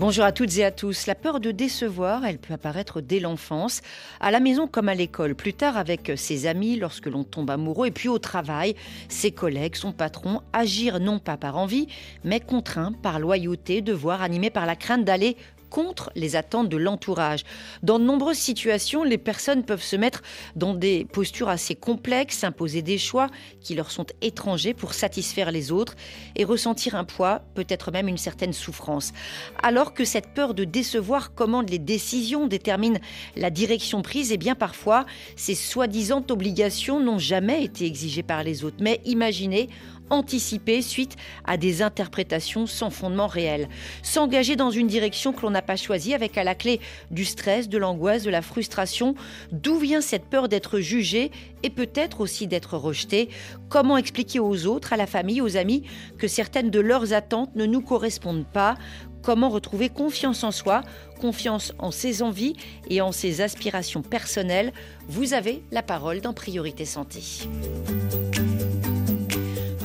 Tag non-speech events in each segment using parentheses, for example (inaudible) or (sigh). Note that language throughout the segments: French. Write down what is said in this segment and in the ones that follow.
Bonjour à toutes et à tous. La peur de décevoir, elle peut apparaître dès l'enfance, à la maison comme à l'école, plus tard avec ses amis lorsque l'on tombe amoureux, et puis au travail, ses collègues, son patron, agir non pas par envie, mais contraint par loyauté, devoir, animé par la crainte d'aller contre les attentes de l'entourage. Dans de nombreuses situations, les personnes peuvent se mettre dans des postures assez complexes, imposer des choix qui leur sont étrangers pour satisfaire les autres et ressentir un poids, peut-être même une certaine souffrance. Alors que cette peur de décevoir commande les décisions, détermine la direction prise, et bien parfois, ces soi-disant obligations n'ont jamais été exigées par les autres. Mais imaginez anticiper suite à des interprétations sans fondement réel. S'engager dans une direction que l'on n'a pas choisie avec à la clé du stress, de l'angoisse, de la frustration. D'où vient cette peur d'être jugé et peut-être aussi d'être rejeté? Comment expliquer aux autres, à la famille, aux amis que certaines de leurs attentes ne nous correspondent pas? Comment retrouver confiance en soi, confiance en ses envies et en ses aspirations personnelles? Vous avez la parole dans Priorité Santé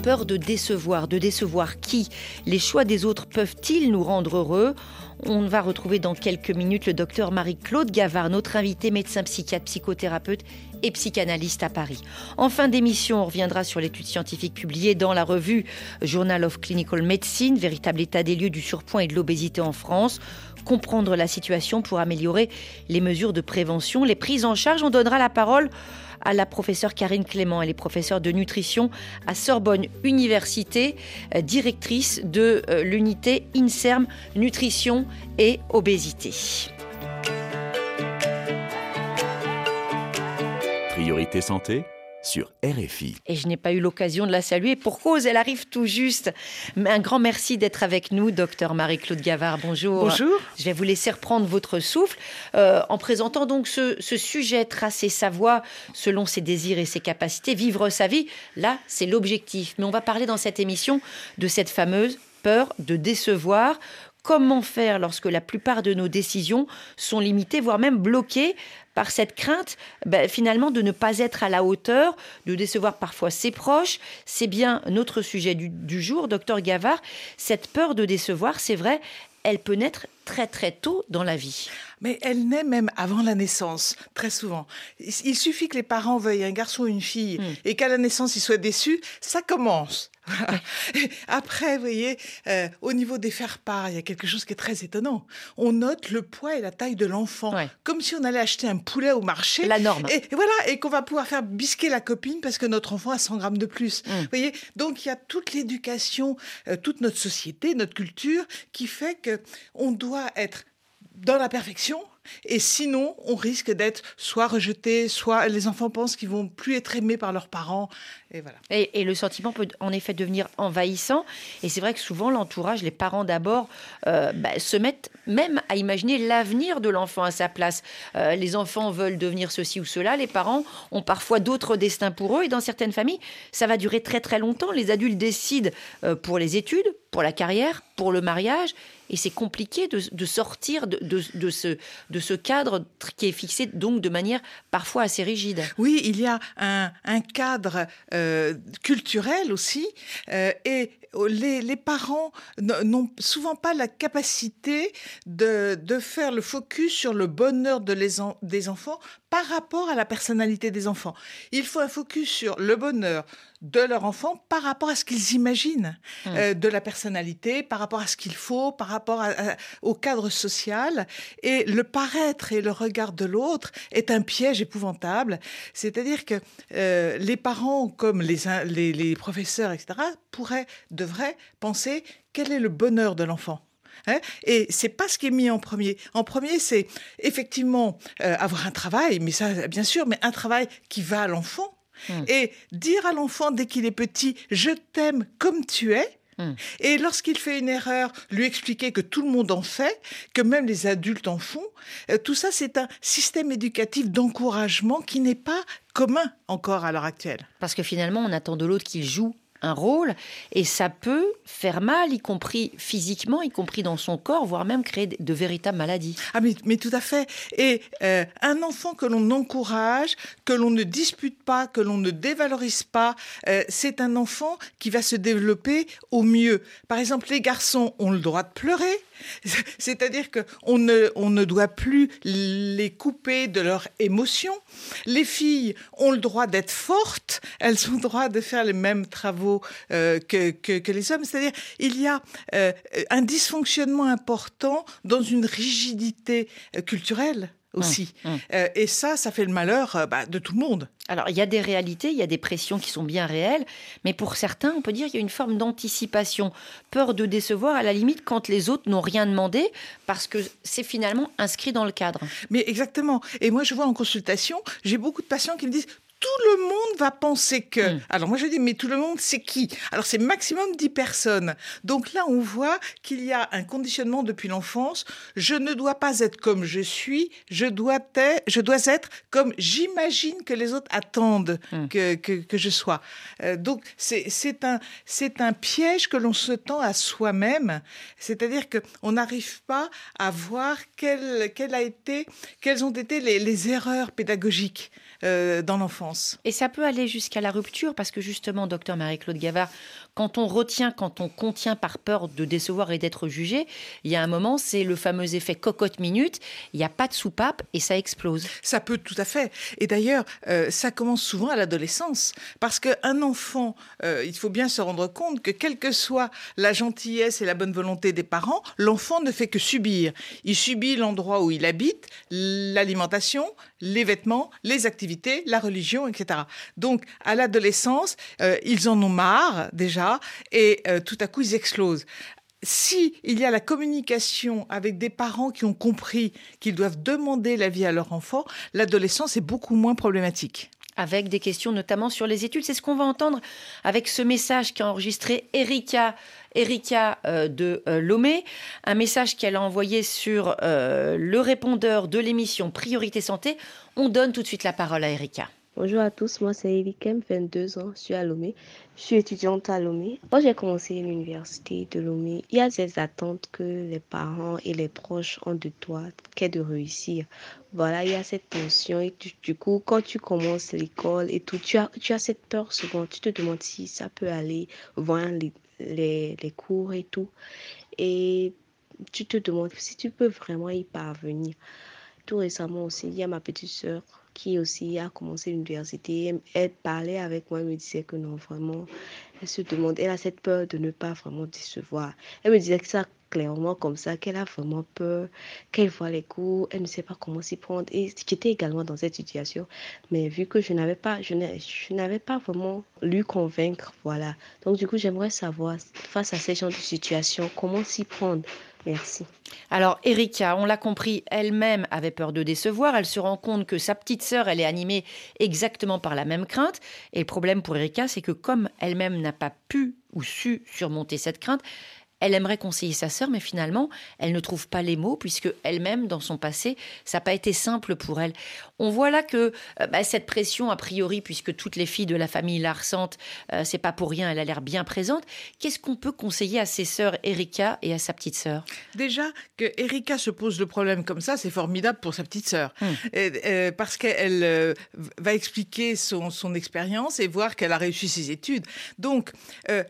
peur de décevoir. De décevoir qui Les choix des autres peuvent-ils nous rendre heureux? On va retrouver dans quelques minutes le docteur Marie-Claude Gavard, notre invité médecin psychiatre, psychothérapeute et psychanalyste à Paris. En fin d'émission, on reviendra sur l'étude scientifique publiée dans la revue Journal of Clinical Medicine, véritable état des lieux du surpoids et de l'obésité en France comprendre la situation pour améliorer les mesures de prévention, les prises en charge. On donnera la parole à la professeure Karine Clément. Elle est professeure de nutrition à Sorbonne Université, euh, directrice de euh, l'unité INSERM Nutrition et Obésité. Priorité santé sur RFI. Et je n'ai pas eu l'occasion de la saluer. Pour cause, elle arrive tout juste. Un grand merci d'être avec nous, docteur Marie-Claude Gavard. Bonjour. Bonjour. Je vais vous laisser reprendre votre souffle euh, en présentant donc ce, ce, sujet, tracer sa voie selon ses désirs et ses capacités, vivre sa vie. Là, c'est l'objectif. Mais on va parler dans cette émission de cette fameuse peur de décevoir comment faire lorsque la plupart de nos décisions sont limitées, voire même bloquées? Par cette crainte ben, finalement de ne pas être à la hauteur, de décevoir parfois ses proches. C'est bien notre sujet du, du jour, docteur Gavard. Cette peur de décevoir, c'est vrai, elle peut naître très très tôt dans la vie. Mais elle naît même avant la naissance, très souvent. Il suffit que les parents veuillent un garçon ou une fille mm. et qu'à la naissance ils soient déçus, ça commence. (laughs) Après, vous voyez, euh, au niveau des faire-part, il y a quelque chose qui est très étonnant. On note le poids et la taille de l'enfant, ouais. comme si on allait acheter un poulet au marché. La norme. Et, et voilà, et qu'on va pouvoir faire bisquer la copine parce que notre enfant a 100 grammes de plus. Mm. Vous voyez, donc il y a toute l'éducation, euh, toute notre société, notre culture, qui fait que on doit être dans la perfection et sinon, on risque d'être soit rejeté, soit les enfants pensent qu'ils vont plus être aimés par leurs parents. Et voilà. Et, et le sentiment peut en effet devenir envahissant. Et c'est vrai que souvent, l'entourage, les parents d'abord, euh, bah, se mettent même à imaginer l'avenir de l'enfant à sa place. Euh, les enfants veulent devenir ceci ou cela. Les parents ont parfois d'autres destins pour eux. Et dans certaines familles, ça va durer très très longtemps. Les adultes décident euh, pour les études, pour la carrière, pour le mariage. Et c'est compliqué de, sortir de, de, de, ce, de ce cadre qui est fixé donc de manière parfois assez rigide. Oui, il y a un, un cadre euh, culturel aussi. Euh, et les, les parents n'ont souvent pas la capacité de, de, faire le focus sur le bonheur de les en, des enfants par rapport à la personnalité des enfants. Il faut un focus sur le bonheur de leur enfant par rapport à ce qu'ils imaginent mmh. euh, de la personnalité, par rapport à ce qu'il faut, par rapport à, à, au cadre social. Et le paraître et le regard de l'autre est un piège épouvantable. C'est-à-dire que euh, les parents, comme les, les, les professeurs, etc., pourraient, devraient penser quel est le bonheur de l'enfant. Hein et c'est pas ce qui est mis en premier. En premier, c'est effectivement euh, avoir un travail, mais ça, bien sûr, mais un travail qui va à l'enfant. Mmh. Et dire à l'enfant dès qu'il est petit, je t'aime comme tu es, Hmm. Et lorsqu'il fait une erreur, lui expliquer que tout le monde en fait, que même les adultes en font, euh, tout ça, c'est un système éducatif d'encouragement qui n'est pas commun encore à l'heure actuelle. Parce que finalement, on attend de l'autre qu'il joue un rôle et ça peut faire mal, y compris physiquement, y compris dans son corps, voire même créer de véritables maladies. Ah mais, tout à fait. Et euh, un enfant que l'on encourage, que l'on ne dispute pas, que l'on ne dévalorise pas, euh, c'est un enfant qui va se développer au mieux. Par exemple, les garçons ont le droit de pleurer, (laughs) c'est-à-dire qu'on ne, on ne doit plus les couper de leurs émotions. Les filles ont le droit d'être fortes, elles ont le droit de faire les mêmes travaux euh, que, que, les hommes. C'est-à-dire il y a euh, un dysfonctionnement important dans une rigidité euh, culturelle aussi. Mmh, mmh. Euh, et ça, ça fait le malheur euh, bah, de tout le monde. Alors, il y a des réalités, il y a des pressions qui sont bien réelles, mais pour certains, on peut dire qu'il y a une forme d'anticipation, peur de décevoir, à la limite, quand les autres n'ont rien demandé, parce que c'est finalement inscrit dans le cadre. Mais exactement. Et moi, je vois en consultation, j'ai beaucoup de patients qui me disent tout le monde va penser que. Hmm. Alors moi je dis, mais tout le monde, c'est qui? Alors c'est maximum 10 personnes. Donc là, on voit qu'il y a un conditionnement depuis l'enfance. Je ne dois pas être comme je suis, je dois, être, je dois être comme j'imagine que les autres attendent hmm. que, que, je sois. Euh, donc c'est un, un piège que l'on se tend à soi-même. C'est-à-dire qu'on n'arrive pas à voir quelle, quelle a été, quelles ont été les, les erreurs pédagogiques euh, dans l'enfance. Et ça peut aller jusqu'à la rupture parce que justement, docteur Marie-Claude Gavard, quand on retient, quand on contient par peur de décevoir et d'être jugé, il y a un moment, c'est le fameux effet cocotte minute. Il n'y a pas de soupape et ça explose. Ça peut tout à fait. Et d'ailleurs, euh, ça commence souvent à l'adolescence parce qu'un enfant, euh, il faut bien se rendre compte que quelle que soit la gentillesse et la bonne volonté des parents, l'enfant ne fait que subir. Il subit l'endroit où il habite, l'alimentation, les vêtements, les activités, la religion, etc. Donc, à l'adolescence, euh, ils en ont marre déjà et euh, tout à coup, ils explosent. Si il y a la communication avec des parents qui ont compris qu'ils doivent demander l'avis à leur enfant, l'adolescence est beaucoup moins problématique avec des questions notamment sur les études. C'est ce qu'on va entendre avec ce message qu'a enregistré Erika, Erika euh, de euh, Lomé, un message qu'elle a envoyé sur le répondeur de l'émission Priorité Santé. On donne tout de suite la parole à Erika. Bonjour à tous, moi c'est Erika, 22 ans, je suis à Lomé. Je suis étudiante à Lomé. Quand j'ai commencé l'université de Lomé, il y a ces attentes que les parents et les proches ont de toi, qu'est de réussir. Voilà, il y a cette tension et du coup, quand tu commences l'école et tout, tu as, tu as cette peur souvent. Tu te demandes si ça peut aller, voir les, les, les cours et tout. Et tu te demandes si tu peux vraiment y parvenir. Tout récemment aussi, il y a ma petite sœur qui aussi a commencé l'université, elle parlait avec moi, elle me disait que non, vraiment, elle se demande, elle a cette peur de ne pas vraiment décevoir. Elle me disait que ça clairement comme ça, qu'elle a vraiment peur, qu'elle voit les cours, elle ne sait pas comment s'y prendre. Et j'étais également dans cette situation, mais vu que je n'avais pas, je n'avais pas vraiment lu convaincre, voilà. Donc du coup, j'aimerais savoir, face à ces genres de situations, comment s'y prendre? Merci. Alors, Erika, on l'a compris, elle-même avait peur de décevoir. Elle se rend compte que sa petite sœur, elle est animée exactement par la même crainte. Et le problème pour Erika, c'est que comme elle-même n'a pas pu ou su surmonter cette crainte, elle aimerait conseiller sa sœur, mais finalement, elle ne trouve pas les mots, puisque elle-même, dans son passé, ça n'a pas été simple pour elle. On voit là que euh, bah, cette pression, a priori, puisque toutes les filles de la famille la ressentent, euh, c'est pas pour rien, elle a l'air bien présente. Qu'est-ce qu'on peut conseiller à ses sœurs Erika et à sa petite sœur? Déjà, que Erika se pose le problème comme ça, c'est formidable pour sa petite sœur. Hmm. Euh, parce qu'elle va expliquer son, son expérience et voir qu'elle a réussi ses études. Donc,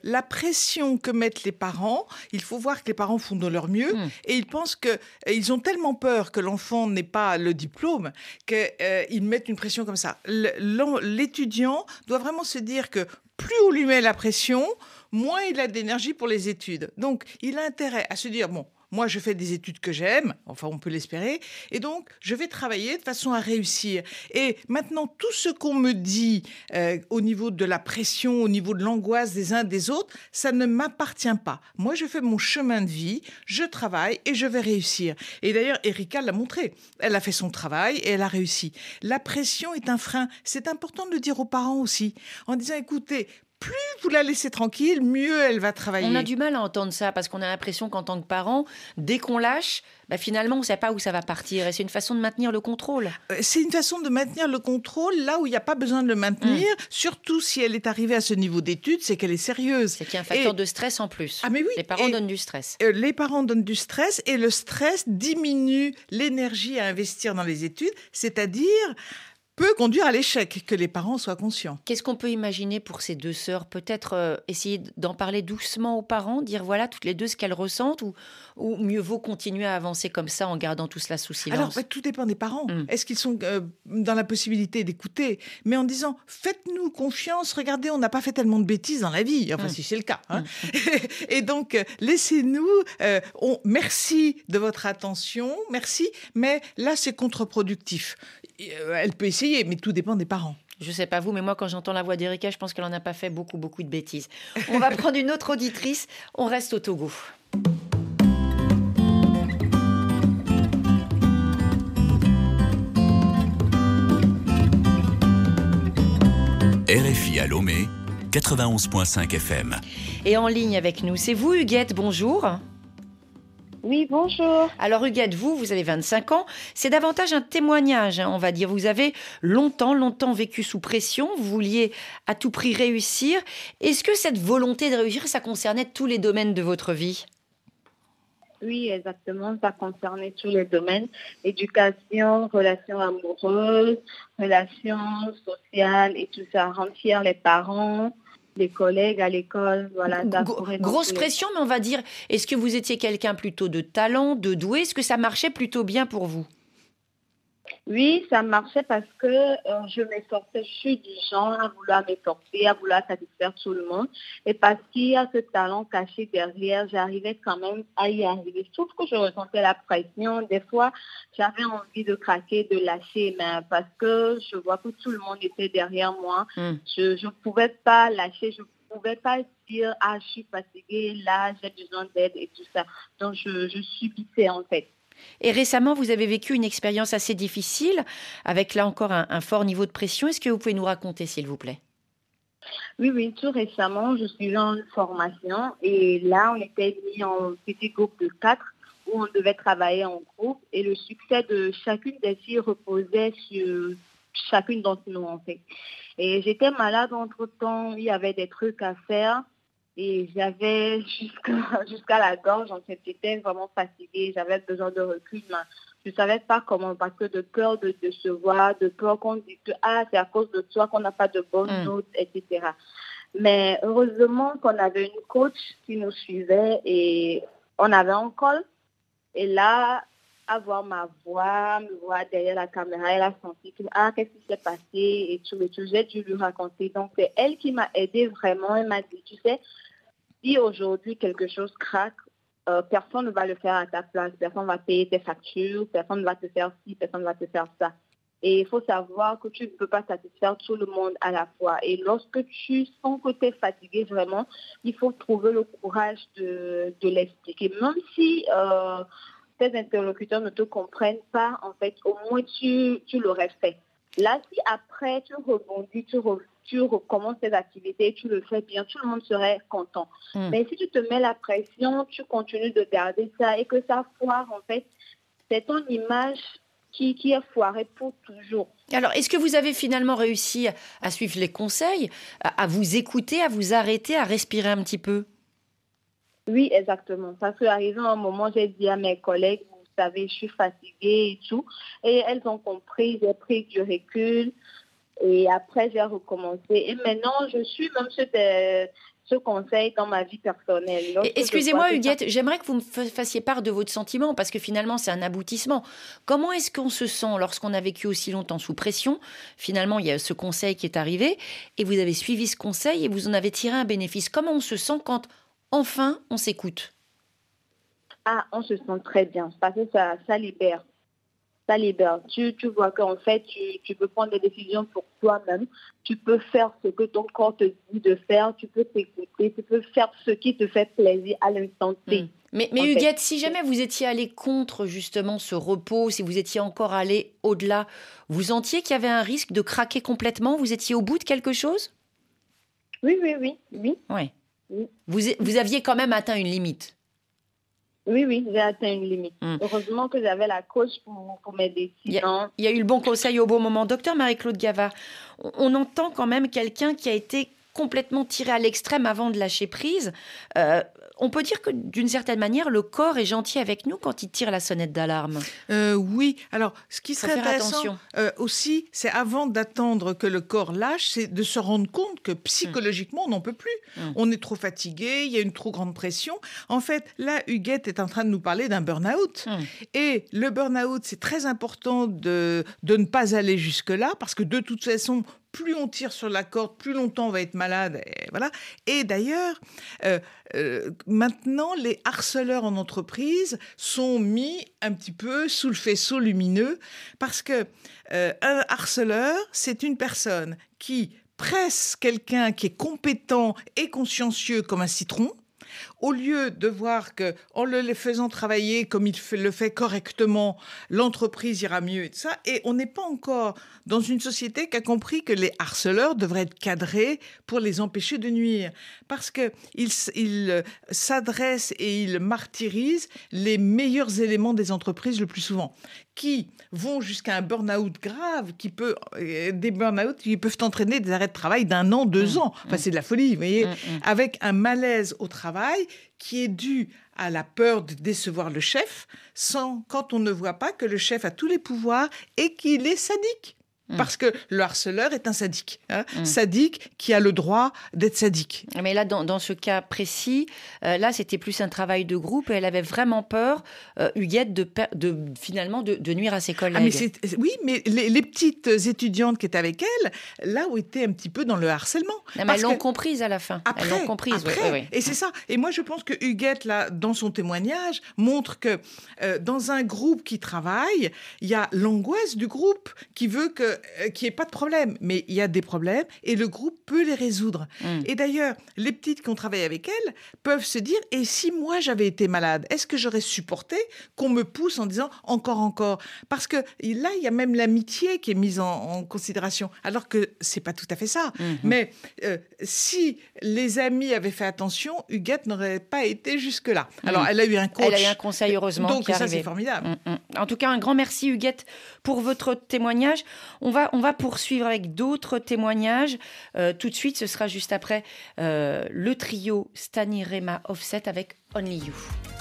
la pression que mettent les parents, il faut voir que les parents font de leur mieux hmm. et ils pensent que ils ont tellement peur que l'enfant n'ait pas le diplôme qu'ils euh, mettent une pression comme ça. L'étudiant doit vraiment se dire que plus on lui met la pression, moins il a d'énergie pour les études. Donc, il a intérêt à se dire, bon, moi, je fais des études que j'aime, enfin, on peut l'espérer, et donc, je vais travailler de façon à réussir. Et maintenant, tout ce qu'on me dit euh, au niveau de la pression, au niveau de l'angoisse des uns des autres, ça ne m'appartient pas. Moi, je fais mon chemin de vie, je travaille et je vais réussir. Et d'ailleurs, Erika l'a montré. Elle a fait son travail et elle a réussi. La pression est un frein. C'est important de le dire aux parents aussi, en disant, écoutez, plus vous la laissez tranquille, mieux elle va travailler. On a du mal à entendre ça parce qu'on a l'impression qu'en tant que parent, dès qu'on lâche, bah finalement, on ne sait pas où ça va partir. Et c'est une façon de maintenir le contrôle. Euh, c'est une façon de maintenir le contrôle là où il n'y a pas besoin de le maintenir, mm. surtout si elle est arrivée à ce niveau d'études, c'est qu'elle est sérieuse. C'est qu'il y a un facteur de stress en plus. Ah mais oui. Les parents donnent du stress. Euh, les parents donnent du stress et le stress diminue l'énergie à investir dans les études, c'est-à-dire peut conduire à l'échec, que les parents soient conscients. Qu'est-ce qu'on peut imaginer pour ces deux sœurs? Peut-être euh, essayer d'en parler doucement aux parents, dire voilà toutes les deux ce qu'elles ressentent, ou, ou, mieux vaut continuer à avancer comme ça en gardant tout cela sous silence? Alors, bah, tout dépend des parents. Hum. Est-ce qu'ils sont euh, dans la possibilité d'écouter? Mais en disant faites-nous confiance, regardez, on n'a pas fait tellement de bêtises dans la vie, enfin hum. si c'est le cas. Hein. Hum. (laughs) Et donc, laissez-nous, euh, merci de votre attention, merci, mais là c'est contre-productif. Elle peut essayer mais tout dépend des parents. Je sais pas vous, mais moi, quand j'entends la voix d'Erika, je pense qu'elle n'en a pas fait beaucoup, beaucoup de bêtises. On va prendre une autre auditrice. On reste au Togo. RFI à Lomé, 91.5 FM. Et en ligne avec nous, c'est vous, Huguette, bonjour. Oui, bonjour. Alors Huguette, vous, vous avez 25 ans. C'est davantage un témoignage, hein, on va dire. Vous avez longtemps, longtemps vécu sous pression. Vous vouliez à tout prix réussir. Est-ce que cette volonté de réussir, ça concernait tous les domaines de votre vie? Oui, exactement. Ça concernait tous les domaines. Éducation, relations amoureuses, relations sociales et tout ça. Remplir les parents, les collègues à l'école. Voilà, grosse pression, mais on va dire, est-ce que vous étiez quelqu'un plutôt de talent, de doué? Est-ce que ça marchait plutôt bien pour vous? Oui, ça marchait parce que euh, je m'efforçais, je suis du genre à vouloir m'efforcer, à vouloir satisfaire tout le monde. Et parce qu'il y a ce talent caché derrière, j'arrivais quand même à y arriver. Sauf que je ressentais la pression. Des fois, j'avais envie de craquer, de lâcher, mais parce que je vois que tout le monde était derrière moi. Hmm. Je ne pouvais pas lâcher, je ne pouvais pas dire, ah, je suis fatiguée, là, j'ai besoin d'aide et tout ça. Donc, je, je subissais en fait. Et récemment, vous avez vécu une expérience assez difficile, avec là encore un, fort niveau de pression. Est-ce que vous pouvez nous raconter, s'il vous plaît? Oui, oui, tout récemment, je suis en formation. Et là, on était mis en petit groupe de quatre où on devait travailler en groupe. Et le succès de chacune des filles reposait sur chacune d'entre nous, en fait. Et j'étais malade entre-temps, il y avait des trucs à faire et j'avais jusqu'à (laughs) la gorge, en fait, j'étais vraiment fatiguée, j'avais besoin de recul, mais je ne savais pas comment, parce que de peur de, de se voir, de peur qu'on dise que ah, c'est à cause de toi qu'on n'a pas de bonnes mm. notes, etc. Mais heureusement qu'on avait une coach qui nous suivait et on avait un call. Et là, avoir ma voix, me voir derrière la caméra, elle a senti que, ah, qu'est-ce qui s'est passé et tout, et tout. J'ai dû lui raconter. Donc, c'est elle qui m'a aidé vraiment. Elle m'a dit, tu sais, si aujourd'hui quelque chose craque, euh, personne ne va le faire à ta place. Personne ne va payer tes factures, personne ne va te faire ci, personne ne va te faire ça. Et il faut savoir que tu ne peux pas satisfaire tout le monde à la fois. Et lorsque tu sens que tu es fatigué vraiment, il faut trouver le courage de, de l'expliquer. Même si euh, tes interlocuteurs ne te comprennent pas, en fait, au moins tu, tu l'aurais fait. Là, si après tu rebondis, tu, tu recommences tes activités, tu le fais bien, tout le monde serait content. Hmm. Mais si tu te mets la pression, tu continues de garder ça et que ça foire, en fait, c'est ton image qui, qui est foirée pour toujours. Alors, est-ce que vous avez finalement réussi à suivre les conseils, à, vous écouter, à vous arrêter, à respirer un petit peu? Oui, exactement. Parce qu'arrivé un moment, j'ai dit à mes collègues, vous savez, je suis fatiguée et tout. Et elles ont compris, j'ai pris du recul. Et après, j'ai recommencé. Et maintenant, je suis même ce, conseil dans ma vie personnelle. Excusez-moi, Huguette, j'aimerais que vous me fassiez part de votre sentiment, parce que finalement, c'est un aboutissement. Comment est-ce qu'on se sent lorsqu'on a vécu aussi longtemps sous pression? Finalement, il y a ce conseil qui est arrivé, et vous avez suivi ce conseil, et vous en avez tiré un bénéfice. Comment on se sent quand, enfin, on s'écoute Ah, on se sent très bien, parce que ça, ça libère ça libère. Tu, tu vois qu'en fait, tu, tu, peux prendre des décisions pour toi-même. Tu peux faire ce que ton corps te dit de faire. Tu peux t'écouter. Tu peux faire ce qui te fait plaisir à l'instant T. Hmm. Mais, mais Huguette, si jamais vous étiez allé contre justement ce repos, si vous étiez encore allé au-delà, vous sentiez qu'il y avait un risque de craquer complètement? Vous étiez au bout de quelque chose? Oui, oui, oui, oui. Ouais. Oui. Vous, vous aviez quand même atteint une limite. Oui, oui, j'ai atteint une limite. Mm. Heureusement que j'avais la coach pour, pour m'aider. Il y a eu le bon conseil au bon moment. Docteur Marie-Claude Gavard, on, on entend quand même quelqu'un qui a été complètement tiré à l'extrême avant de lâcher prise. Euh, on peut dire que d'une certaine manière, le corps est gentil avec nous quand il tire la sonnette d'alarme. Euh, oui, alors ce qui serait intéressant euh, aussi, c'est avant d'attendre que le corps lâche, c'est de se rendre compte que psychologiquement, on n'en peut plus. Mm. On est trop fatigué, il y a une trop grande pression. En fait, là, Huguette est en train de nous parler d'un burn-out. Mm. Et le burn-out, c'est très important de, de ne pas aller jusque-là, parce que de toute façon, plus on tire sur la corde, plus longtemps on va être malade. Et, voilà. et d'ailleurs, euh, euh, maintenant, les harceleurs en entreprise sont mis un petit peu sous le faisceau lumineux, parce que euh, un harceleur, c'est une personne qui presse quelqu'un qui est compétent et consciencieux comme un citron, au lieu de voir que en le faisant travailler comme il le fait correctement, l'entreprise ira mieux et tout ça. Et on n'est pas encore dans une société qui a compris que les harceleurs devraient être cadrés pour les empêcher de nuire, parce que ils euh, s'adressent et ils martyrisent les meilleurs éléments des entreprises le plus souvent, qui vont jusqu'à un burn-out grave, qui peut euh, des burn-out qui peuvent entraîner des arrêts de travail d'un an, deux ans. Enfin, c'est de la folie, vous voyez Mm, mm. avec un malaise au travail qui est dû à la peur de décevoir le chef, sans quand on ne voit pas que le chef a tous les pouvoirs et qu'il est sadique. Mm. Parce que le harceleur est un sadique. hein. Sadique qui a le droit d'être sadique. Mais là, dans, dans ce cas précis, euh, là, c'était plus un travail de groupe et elle avait vraiment peur, euh, Huguette, de, de finalement de, de nuire à ses collègues. Ah, mais oui, mais les, les petites étudiantes qui étaient avec elle, là où étaient un petit peu dans le harcèlement. Non, mais elles l'ont comprise à la fin. Après, elles l'ont comprise. oui, après. Et c'est ça. Et moi, je pense que Huguette, là, dans son témoignage, montre que euh, dans un groupe qui travaille, il y a l'angoisse du groupe qui veut que euh, qu'il n'y ait pas de problème. Mais il y a des problèmes et le groupe peut les résoudre. Mm. Et d'ailleurs, les petites qui ont travaillé avec elle peuvent se dire et si moi j'avais été malade, est-ce que j'aurais supporté qu'on me pousse en disant encore, encore? Parce que là, il y a même l'amitié qui est mise en, en considération, alors que c'est pas tout à fait ça. Mhm. Mais euh, si les amis avaient fait attention, Huguette n'aurait pas été jusque-là. Alors, elle a eu un coach. Elle a eu un conseil, heureusement. Donc, ça, c'est formidable. En tout cas, un grand merci Huguette pour votre témoignage. On va, poursuivre avec d'autres témoignages. Euh, tout de suite, ce sera juste après euh, le trio Stani Rema Offset avec Only You.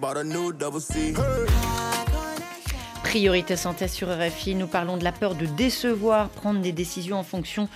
Bought a new double C. Priorité santé sur RFI, nous parlons de la peur de décevoir, prendre des décisions en fonction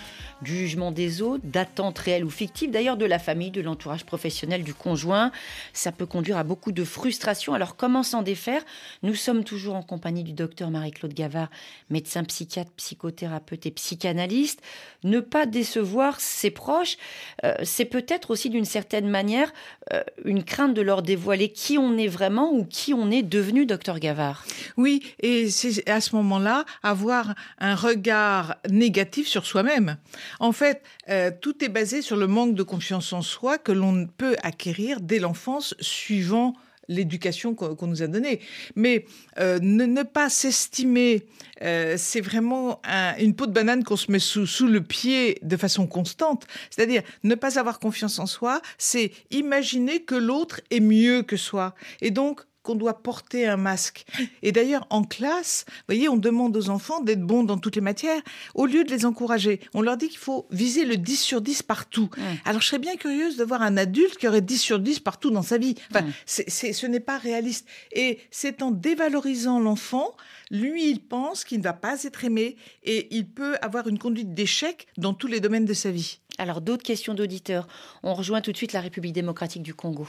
du jugement des autres, d'attentes réelles ou fictives, d'ailleurs de la famille, de l'entourage professionnel, du conjoint. Ça peut conduire à beaucoup de frustration. Alors comment s'en défaire? Nous sommes toujours en compagnie du docteur Marie-Claude Gavard, médecin psychiatre, psychothérapeute et psychanalyste. Ne pas décevoir ses proches, euh, c'est peut-être aussi d'une certaine manière euh, une crainte de leur dévoiler qui on est vraiment ou qui on est devenu, docteur Gavard. Oui, et c'est à ce moment-là avoir un regard négatif sur soi-même. En fait, euh, tout est basé sur le manque de confiance en soi que l'on peut acquérir dès l'enfance suivant l'éducation qu'on nous a donnée. Mais euh, ne, pas s'estimer, euh, c'est vraiment une peau de banane qu'on se met sous, sous, le pied de façon constante. C'est-à-dire ne pas avoir confiance en soi, c'est imaginer que l'autre est mieux que soi. Et donc qu'on doit porter un masque. Et d'ailleurs, en classe, vous voyez, on demande aux enfants d'être bons dans toutes les matières. Au lieu de les encourager, on leur dit qu'il faut viser le 10 sur 10 partout. Alors, je serais bien curieuse de voir un adulte qui aurait 10 sur 10 partout dans sa vie. Enfin, ce n'est pas réaliste. Et c'est en dévalorisant l'enfant, lui, il pense qu'il ne va pas être aimé et il peut avoir une conduite d'échec dans tous les domaines de sa vie. Alors, d'autres questions d'auditeurs. On rejoint tout de suite la République démocratique du Congo.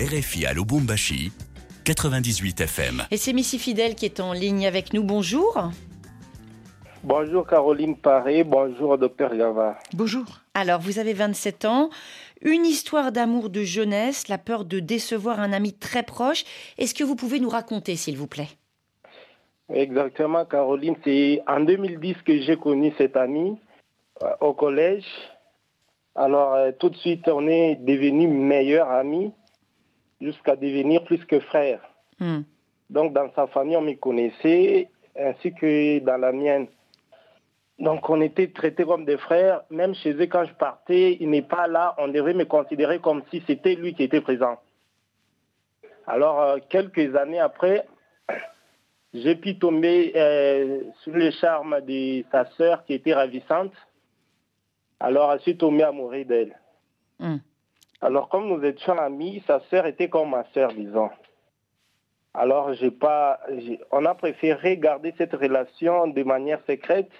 RFI à Lubumbashi, 98 FM. Et c'est Missy Fidèle qui est en ligne avec nous. Bonjour. Bonjour Caroline Paré, bonjour docteur Gava. Bonjour. Alors, vous avez 27 ans, une histoire d'amour de jeunesse, la peur de décevoir un ami très proche. Est-ce que vous pouvez nous raconter, s'il vous plaît? Exactement, Caroline. C'est en 2010 que j'ai connu cet ami euh, au collège. Alors, euh, tout de suite, on est devenus meilleurs amis jusqu'à devenir plus que frère. Hmm. Donc dans sa famille, on me connaissait, ainsi que dans la mienne. Donc on était traités comme des frères. Même chez eux, quand je partais, il n'est pas là, on devait me considérer comme si c'était lui qui était présent. Alors euh, quelques années après, (coughs) j'ai pu tomber euh, sous le charme de sa sœur qui était ravissante. Alors je suis tombé amoureux d'elle. Hmm. Alors, comme nous étions amis, sa sœur était comme ma sœur, disons. Alors, j'ai pas, on a préféré garder cette relation de manière secrète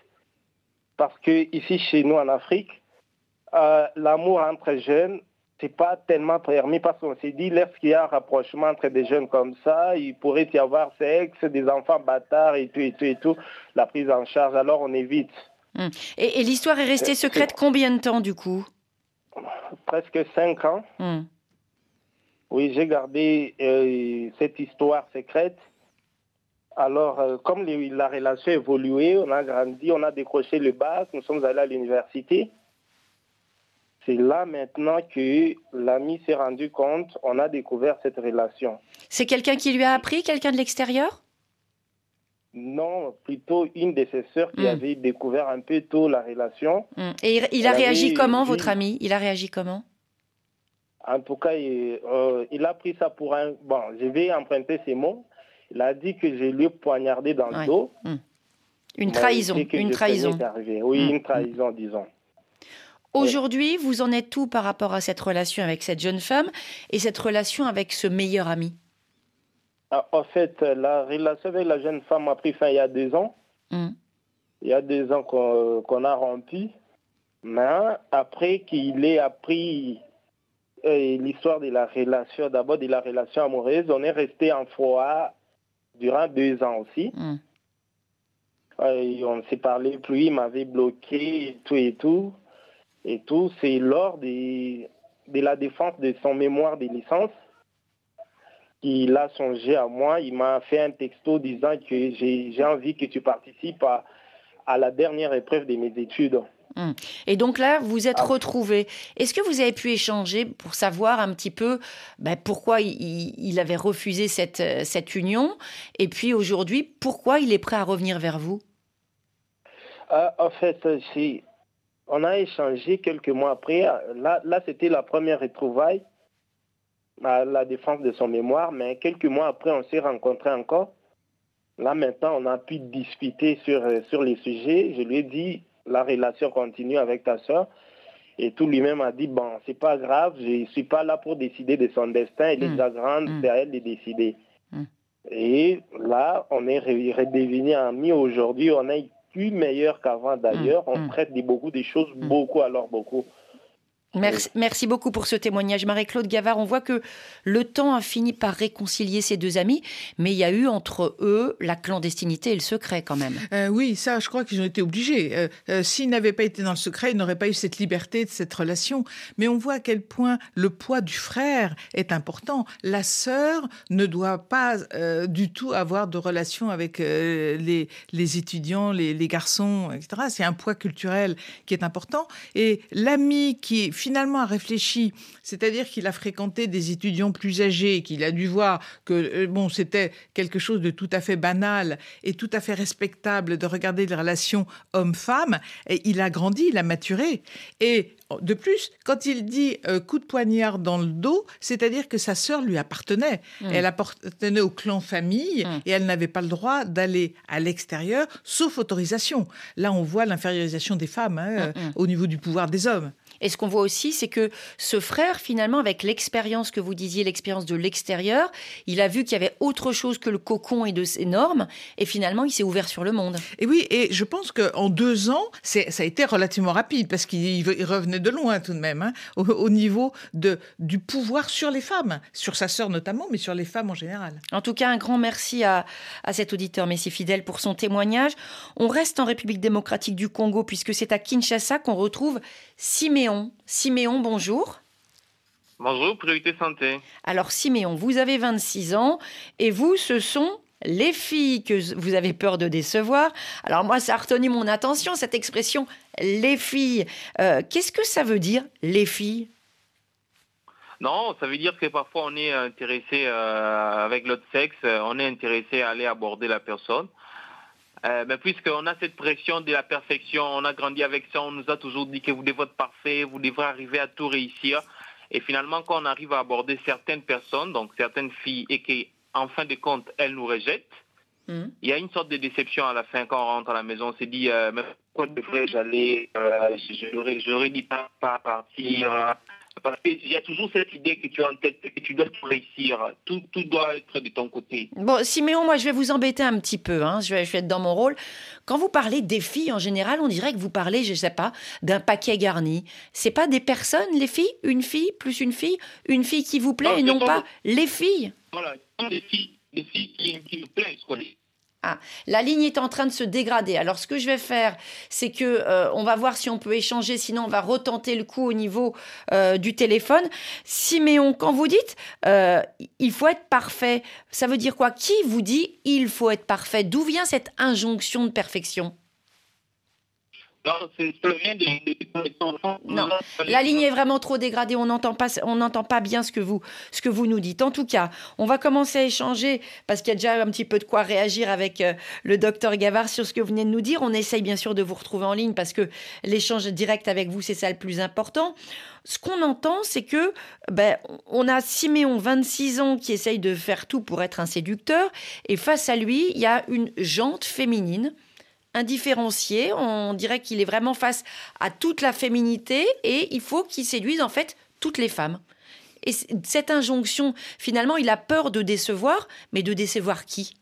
parce que ici, chez nous en Afrique, euh, l'amour entre jeunes, c'est pas tellement permis parce qu'on s'est dit, lorsqu'il y a un rapprochement entre des jeunes comme ça, il pourrait y avoir sexe, des enfants bâtards et tout, et tout, et tout, la prise en charge. Alors, on évite. Hum. Et, et l'histoire est restée secrète combien de temps, du coup? Presque cinq ans. Hmm. Oui, j'ai gardé euh, cette histoire secrète. Alors, euh, comme la relation a évolué, on a grandi, on a décroché le bac, nous sommes allés à l'université. C'est là maintenant que l'ami s'est rendu compte, on a découvert cette relation. C'est quelqu'un qui lui a appris, quelqu'un de l'extérieur? Non, plutôt une de ses sœurs qui hmm. avait découvert un peu tôt la relation. Hmm. Et il, a réagi comment, votre ami? Il a réagi comment? En tout cas, euh, il, a pris ça pour un... Bon, je vais emprunter ces mots. Il a dit que je lui ai poignardé dans le dos. Hmm. Une trahison, une trahison. Oui, une trahison, disons. Aujourd'hui, vous en êtes tout par rapport à cette relation avec cette jeune femme et cette relation avec ce meilleur ami? Ah, en fait, la relation avec la jeune femme a pris fin il y a deux ans. Mm. Il y a deux ans qu'on a rompu. Mais après qu'il ait appris euh, l'histoire de la relation, d'abord de la relation amoureuse, on est resté en foi durant deux ans aussi. Mm. on s'est parlé plus, il m'avait bloqué et tout et tout. Et tout, c'est lors de la défense de son mémoire de licence il a songé à moi. Il m'a fait un texto disant que j'ai envie que tu participes à, la dernière épreuve de mes études. Hum. Et donc là, vous êtes ah. retrouvés. Est-ce que vous avez pu échanger pour savoir un petit peu ben, pourquoi il, avait refusé cette, cette union? Et puis aujourd'hui, pourquoi il est prêt à revenir vers vous? Ah, En fait, on a échangé quelques mois après. Là, là c'était la première retrouvaille à la défense de son mémoire, mais quelques mois après, on s'est rencontrés encore. Là, maintenant, on a pu discuter sur, euh, sur les sujets. Je lui ai dit, la relation continue avec ta soeur. Et tout lui-même a dit, bon, c'est pas grave, je suis pas là pour décider de son destin, elle est Mm. déjà grande, Mm. c'est à elle de décider. Mm. Et là, on est re- redevenu amis aujourd'hui, on est plus meilleur qu'avant d'ailleurs, on traite de beaucoup de choses, beaucoup alors beaucoup. Merci, beaucoup pour ce témoignage, Marie-Claude Gavard. On voit que le temps a fini par réconcilier ces deux amis, mais il y a eu entre eux la clandestinité et le secret quand même. Euh, oui, ça, je crois qu'ils ont été obligés. Euh, euh, S'ils n'avaient pas été dans le secret, ils n'auraient pas eu cette liberté de cette relation. Mais on voit à quel point le poids du frère est important. La sœur ne doit pas du tout avoir de relation avec les, les étudiants, les, garçons, etc. C'est un poids culturel qui est important. Et l'ami qui finalement a réfléchi, c'est-à-dire qu'il a fréquenté des étudiants plus âgés, qu'il a dû voir que euh, bon, c'était quelque chose de tout à fait banal et tout à fait respectable de regarder les relations homme-femme. Et il a grandi, il a maturé. Et de plus, quand il dit euh, coup de poignard dans le dos, c'est-à-dire que sa sœur lui appartenait. Mm. Elle appartenait au clan famille Mm. et elle n'avait pas le droit d'aller à l'extérieur, sauf autorisation. Là, on voit l'infériorisation des femmes hein, euh, Mm, mm. au niveau du pouvoir des hommes. Et ce qu'on voit aussi, c'est que ce frère, finalement, avec l'expérience que vous disiez, l'expérience de l'extérieur, il a vu qu'il y avait autre chose que le cocon et de ses normes, et finalement, il s'est ouvert sur le monde. Et oui, et je pense qu'en deux ans, ça a été relativement rapide parce qu'il il revenait de loin tout de même, hein, au, au niveau de, du pouvoir sur les femmes, sur sa sœur notamment, mais sur les femmes en général. En tout cas, un grand merci à, à cet auditeur Messi Fidèle pour son témoignage. On reste en République démocratique du Congo puisque c'est à Kinshasa qu'on retrouve Siméon. Siméon, bonjour. Bonjour, priorité santé. Alors Siméon, vous avez 26 ans et vous, ce sont les filles que vous avez peur de décevoir. Alors moi, ça a retenu mon attention, cette expression, les filles. Euh, Qu'est-ce que ça veut dire, les filles? Non, ça veut dire que parfois on est intéressé euh, avec l'autre sexe, on est intéressé à aller aborder la personne. Euh, mais puisqu'on a cette pression de la perfection, on a grandi avec ça, on nous a toujours dit que vous devez être parfait, vous devrez arriver à tout réussir. Et finalement, quand on arrive à aborder certaines personnes, donc certaines filles, et qu'en fin de compte, elles nous rejettent, Mhm. il y a une sorte de déception à la fin quand on rentre à la maison. On s'est dit, euh, mais pourquoi devrais-je aller euh, J'aurais dit pas, pas partir. Parce qu'il y a toujours cette idée que tu as en tête, que tu dois tout réussir. Tout, tout doit être de ton côté. Bon, Siméon, moi, je vais vous embêter un petit peu. Hein. Je, vais, je vais être dans mon rôle. Quand vous parlez des filles, en général, on dirait que vous parlez, je sais pas, d'un paquet garni. C'est pas des personnes, les filles? Une fille plus une fille? Une fille qui vous plaît Non, et non pas les filles? Voilà, des filles, des filles qui, qui me plaisent. Quoi. Ah, la ligne est en train de se dégrader. Alors, ce que je vais faire, c'est que euh, on va voir si on peut échanger. Sinon, on va retenter le coup au niveau euh, du téléphone. Siméon, quand vous dites euh, il faut être parfait, ça veut dire quoi? Qui vous dit il faut être parfait? D'où vient cette injonction de perfection? Non, La ligne est vraiment trop dégradée, on n'entend pas, on n'entend pas bien ce que vous, ce que vous nous dites. En tout cas, on va commencer à échanger parce qu'il y a déjà un petit peu de quoi réagir avec euh, le docteur Gavard sur ce que vous venez de nous dire. On essaye bien sûr de vous retrouver en ligne parce que l'échange direct avec vous, c'est ça le plus important. Ce qu'on entend, c'est que ben, on a Siméon, 26 ans, qui essaye de faire tout pour être un séducteur, et face à lui, il y a une jante féminine indifférencié. On dirait qu'il est vraiment face à toute la féminité et il faut qu'il séduise en fait toutes les femmes. Et cette injonction, finalement, il a peur de décevoir, mais de décevoir qui?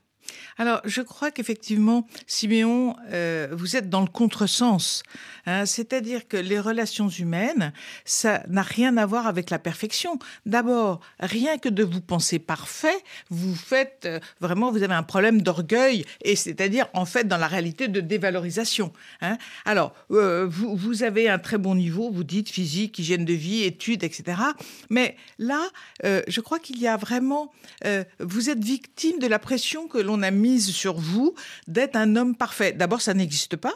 Alors, je crois qu'effectivement, Siméon, euh, vous êtes dans le contresens. hein. C'est-à-dire que les relations humaines, ça n'a rien à voir avec la perfection. D'abord, rien que de vous penser parfait, vous faites euh, vraiment, vous avez un problème d'orgueil, et c'est-à-dire en fait dans la réalité de dévalorisation. hein. Alors, euh, vous, vous avez un très bon niveau, vous dites physique, hygiène de vie, études, etc. Mais là, je crois qu'il y a vraiment, vous êtes victime de la pression que l'on a mise sur vous d'être un homme parfait. D'abord, ça n'existe pas.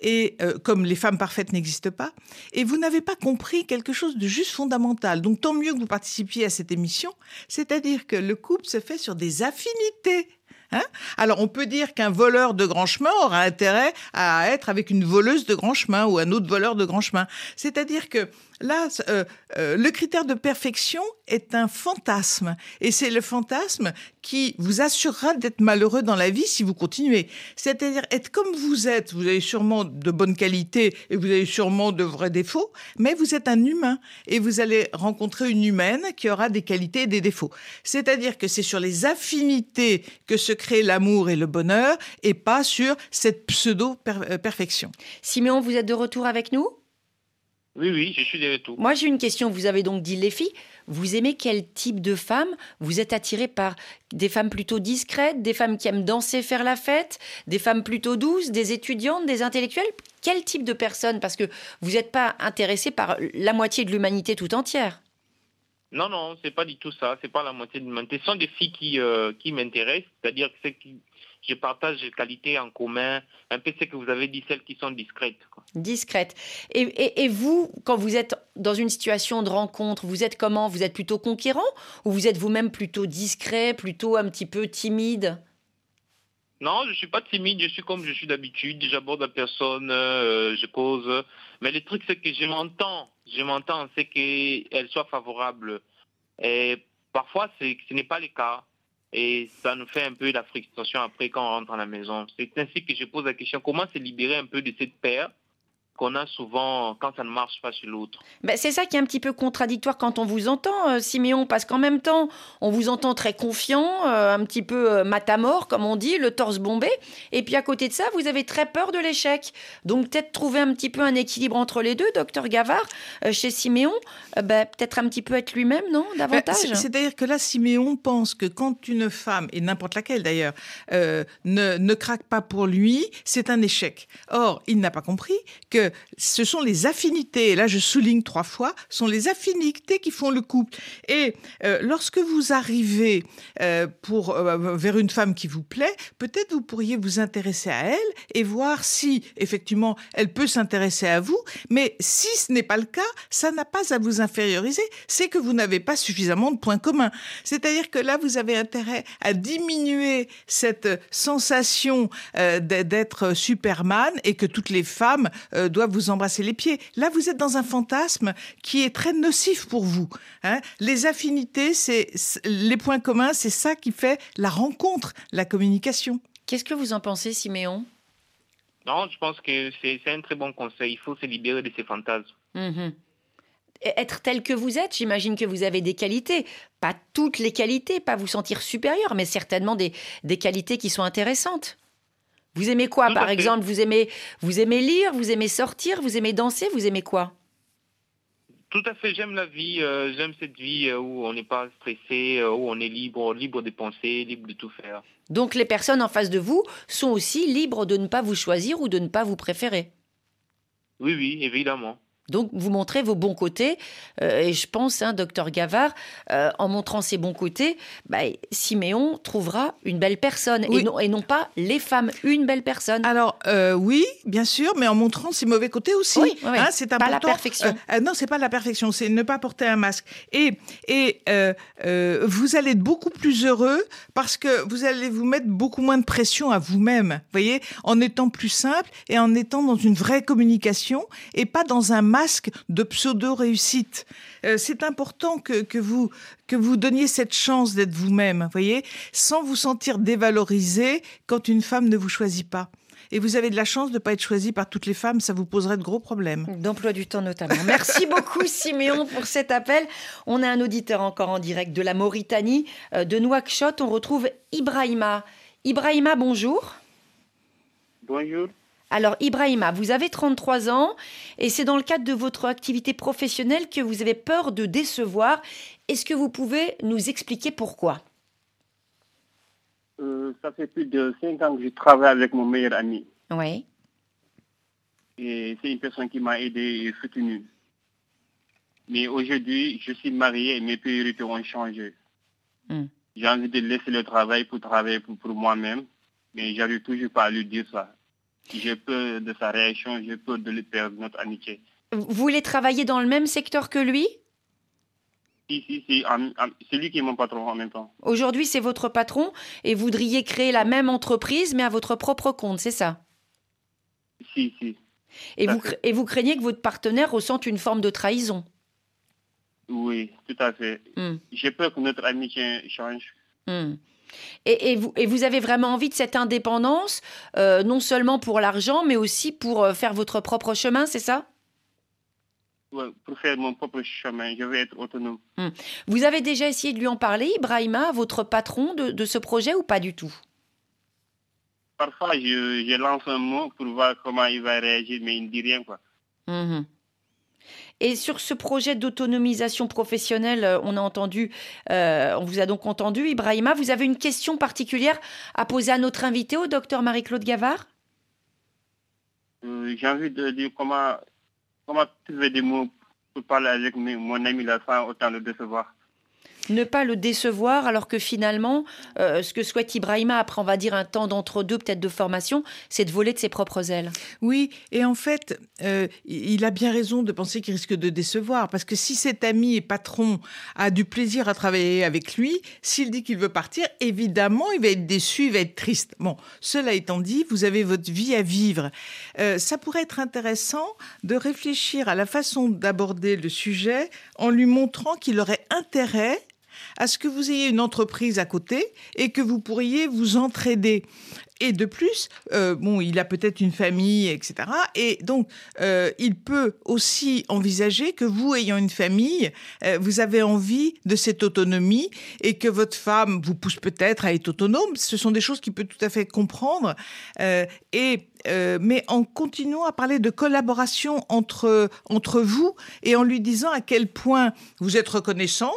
Et euh, comme les femmes parfaites n'existent pas, et vous n'avez pas compris quelque chose de juste fondamental. Donc tant mieux que vous participiez à cette émission, c'est-à-dire que le couple se fait sur des affinités. Hein Alors on peut dire qu'un voleur de grand chemin aura intérêt à être avec une voleuse de grand chemin ou un autre voleur de grand chemin. C'est-à-dire que là, euh, euh, le critère de perfection est un fantasme. Et c'est le fantasme qui vous assurera d'être malheureux dans la vie si vous continuez. C'est-à-dire être comme vous êtes. Vous avez sûrement de bonnes qualités et vous avez sûrement de vrais défauts, mais vous êtes un humain et vous allez rencontrer une humaine qui aura des qualités et des défauts. C'est-à-dire que c'est sur les affinités que se crée l'amour et le bonheur et pas sur cette pseudo-perfection. Siméon, vous êtes de retour avec nous? Oui, oui, je suis de retour. Moi, j'ai une question. Vous avez donc dit les filles. Vous aimez quel type de femme Vous êtes attiré par des femmes plutôt discrètes, des femmes qui aiment danser, faire la fête, des femmes plutôt douces, des étudiantes, des intellectuels Quel type de personne? Parce que vous n'êtes pas intéressé par la moitié de l'humanité tout entière. Non, non, c'est pas du tout ça. C'est pas la moitié de l'humanité. Ce sont des filles qui, euh, qui m'intéressent, c'est-à-dire que c'est qui je partage des qualités en commun, un peu ce que vous avez dit, celles qui sont discrètes. Quoi. Discrètes. Et, et, et, vous, quand vous êtes dans une situation de rencontre, vous êtes comment? Vous êtes plutôt conquérant ou vous êtes vous-même plutôt discret, plutôt un petit peu timide? Non, je ne suis pas timide, je suis comme je suis d'habitude, j'aborde la personne, euh, je cause. Mais le truc, c'est que je m'entends, je m'entends, c'est qu'elle soit favorable. Et parfois, ce n'est pas le cas. Et ça nous fait un peu la frustration après quand on rentre à la maison. C'est ainsi que je pose la question, comment se libérer un peu de cette paire qu'on a souvent quand ça ne marche pas sur l'autre. Ben c'est ça qui est un petit peu contradictoire quand on vous entend, euh, Siméon, parce qu'en même temps, on vous entend très confiant, euh, un petit peu euh, matamor, comme on dit, le torse bombé, et puis à côté de ça, vous avez très peur de l'échec. Donc peut-être trouver un petit peu un équilibre entre les deux, docteur Gavard, chez Siméon, ben, peut-être un petit peu être lui-même, non Davantage? C'est-à-dire que là, Siméon pense que quand une femme, et n'importe laquelle d'ailleurs, ne, ne craque pas pour lui, c'est un échec. Or, il n'a pas compris que ce sont les affinités, et là je souligne trois fois, sont les affinités qui font le couple. Et euh, lorsque vous arrivez euh, pour, euh, vers une femme qui vous plaît, peut-être vous pourriez vous intéresser à elle et voir si effectivement elle peut s'intéresser à vous, mais si ce n'est pas le cas, ça n'a pas à vous inférioriser, c'est que vous n'avez pas suffisamment de points communs. C'est-à-dire que là, vous avez intérêt à diminuer cette sensation d'être Superman et que toutes les femmes doivent vous embrasser les pieds. Là, vous êtes dans un fantasme qui est très nocif pour vous. Hein. les affinités, c'est les points communs, c'est ça qui fait la rencontre, la communication. Qu'est-ce que vous en pensez, Siméon? Non, je pense que c'est un très bon conseil. Il faut se libérer de ces fantasmes. Mhm. Être tel que vous êtes, j'imagine que vous avez des qualités. Pas toutes les qualités, pas vous sentir supérieur, mais certainement des, des qualités qui sont intéressantes. Vous aimez quoi, par exemple? Vous aimez, vous aimez lire, vous aimez sortir, vous aimez danser, vous aimez quoi? Tout à fait, j'aime la vie, euh, j'aime cette vie euh, où on n'est pas stressé, euh, où on est libre, libre de penser, libre de tout faire. Donc les personnes en face de vous sont aussi libres de ne pas vous choisir ou de ne pas vous préférer? Oui, oui, évidemment. Donc, vous montrez vos bons côtés. Euh, et je pense, hein, docteur Gavard, euh, en montrant ses bons côtés, bah, Siméon trouvera une belle personne et, non, et non pas les femmes, une belle personne. Alors, euh, oui, bien sûr, mais en montrant ses mauvais côtés aussi. Oui, hein, c'est Pas la perfection. non, c'est pas la perfection, c'est ne pas porter un masque. Et, et vous allez être beaucoup plus heureux parce que vous allez vous mettre beaucoup moins de pression à vous-même, voyez, en étant plus simple et en étant dans une vraie communication et pas dans un masque de pseudo-réussite. Euh, c'est important que, que, vous, que vous donniez cette chance d'être vous-même, voyez, sans vous sentir dévalorisé quand une femme ne vous choisit pas et vous avez de la chance de ne pas être choisi par toutes les femmes, ça vous poserait de gros problèmes. D'emploi du temps notamment. Merci beaucoup Siméon pour cet appel. On a un auditeur encore en direct de la Mauritanie, euh, de Nouakchott. On retrouve Ibrahima. Ibrahima, bonjour. Bonjour. Alors Ibrahima, vous avez 33 ans et c'est dans le cadre de votre activité professionnelle que vous avez peur de décevoir. Est-ce que vous pouvez nous expliquer pourquoi? Euh, Ça fait plus de 5 ans que je travaille avec mon meilleur ami. Oui. Et c'est une personne qui m'a aidé et soutenu. Mais aujourd'hui, je suis marié et mes priorités ont changé. Hmm. J'ai envie de laisser le travail pour travailler pour, pour moi-même, mais j'arrive toujours pas à lui dire ça. J'ai peur de sa réaction, j'ai peur de lui perdre notre amitié. Vous voulez travailler dans le même secteur que lui? Si, si, si. C'est lui qui est mon patron en même temps. Aujourd'hui, c'est votre patron et vous voudriez créer la même entreprise, mais à votre propre compte, c'est ça? Si, si. Et vous, et vous craignez que votre partenaire ressente une forme de trahison? Oui, tout à fait. Hmm. J'ai peur que notre amitié change. Hmm. Et, vous, et, vous, avez vraiment envie de cette indépendance, euh, non seulement pour l'argent, mais aussi pour euh, faire votre propre chemin, c'est ça? Pour faire mon propre chemin, je veux être autonome. Hmm. Vous avez déjà essayé de lui en parler, Ibrahima, votre patron de, de ce projet, ou pas du tout? Parfois, je, je, lance un mot pour voir comment il va réagir, mais il ne dit rien. Quoi. Mmh et sur ce projet d'autonomisation professionnelle, euh, on a entendu, euh, on vous a donc entendu, Ibrahima, vous avez une question particulière à poser à notre invité, au docteur Marie-Claude Gavard? Euh, J'ai envie de dire comment, trouver des mots pour parler avec mon ami là sans autant le décevoir ne pas le décevoir, alors que finalement, euh, ce que souhaite Ibrahima, après on va dire un temps d'entre-deux, peut-être de formation, c'est de voler de ses propres ailes. Oui, et en fait, euh, il a bien raison de penser qu'il risque de décevoir, parce que si cet ami et patron a du plaisir à travailler avec lui, s'il dit qu'il veut partir, évidemment, il va être déçu, il va être triste. Bon, cela étant dit, vous avez votre vie à vivre. Euh, ça pourrait être intéressant de réfléchir à la façon d'aborder le sujet en lui montrant qu'il aurait intérêt à ce que vous ayez une entreprise à côté et que vous pourriez vous entraider. Et de plus, euh, bon, il a peut-être une famille, etc. Et donc, euh, il peut aussi envisager que vous, ayant une famille, euh, vous avez envie de cette autonomie et que votre femme vous pousse peut-être à être autonome. Ce sont des choses qu'il peut tout à fait comprendre. et mais en continuant à parler de collaboration entre entre vous et en lui disant à quel point vous êtes reconnaissant